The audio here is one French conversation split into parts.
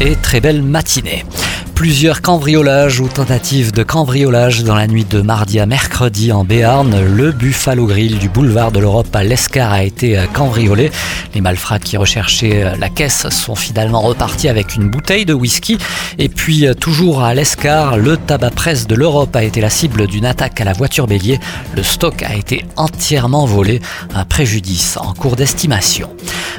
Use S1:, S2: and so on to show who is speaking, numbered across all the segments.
S1: Et très belle matinée. Plusieurs cambriolages ou tentatives de cambriolage dans la nuit de mardi à mercredi en Béarn. Le Buffalo Grill du boulevard de l'Europe à l'Escar a été euh, cambriolé. Les malfrats qui recherchaient euh, la caisse sont finalement repartis avec une bouteille de whisky. Et puis, euh, toujours à l'Escar, le tabac presse de l'Europe a été la cible d'une attaque à la voiture bélier. Le stock a été entièrement volé. Un préjudice en cours d'estimation.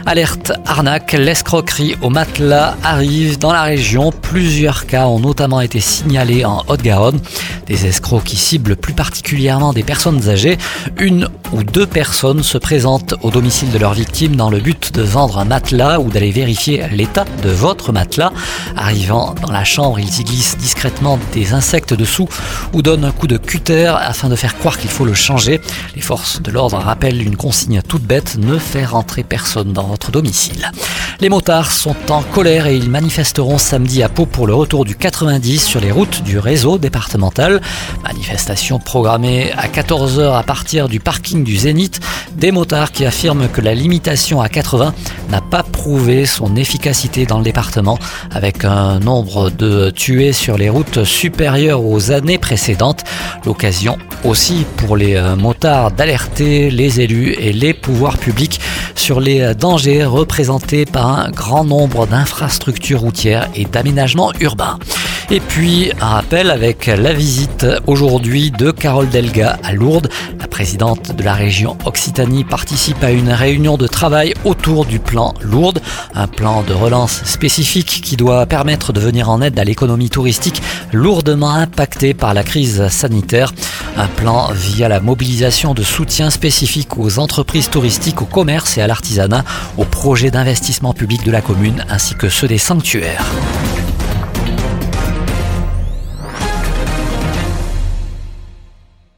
S1: Alerte arnaque, l'escroquerie au matelas arrive dans la région. Plusieurs cas ont notamment été signalés en Haute-Garonne. Des escrocs qui ciblent plus particulièrement des personnes âgées. Une ou deux personnes se présentent au domicile de leur victime dans le but de vendre un matelas ou d'aller vérifier l'état de votre matelas. Arrivant dans la chambre, ils y glissent discrètement des insectes dessous ou donnent un coup de cutter afin de faire croire qu'il faut le changer. Les forces de l'ordre rappellent une consigne toute bête, ne faire rentrer personne dans votre domicile. Les motards sont en colère et ils manifesteront samedi à Pau pour le retour du 90 sur les routes du réseau départemental. Manifestation programmée à 14h à partir du parking du Zénith. Des motards qui affirment que la limitation à 80 n'a pas prouvé son efficacité dans le département avec un nombre de tués sur les routes supérieur aux années précédentes. L'occasion aussi pour les euh, motards d'alerter les élus et les pouvoirs publics sur les dangers représentés par un grand nombre d'infrastructures routières et d'aménagements urbains. Et puis, un rappel avec la visite aujourd'hui de Carole Delga à Lourdes. La présidente de la région Occitanie participe à une réunion de travail autour du plan Lourdes, un plan de relance spécifique qui doit permettre de venir en aide à l'économie touristique lourdement impactée par la crise sanitaire. Un plan via la mobilisation de soutien spécifique aux entreprises touristiques, au commerce et à l'artisanat, aux projets d'investissement public de la commune ainsi que ceux des sanctuaires.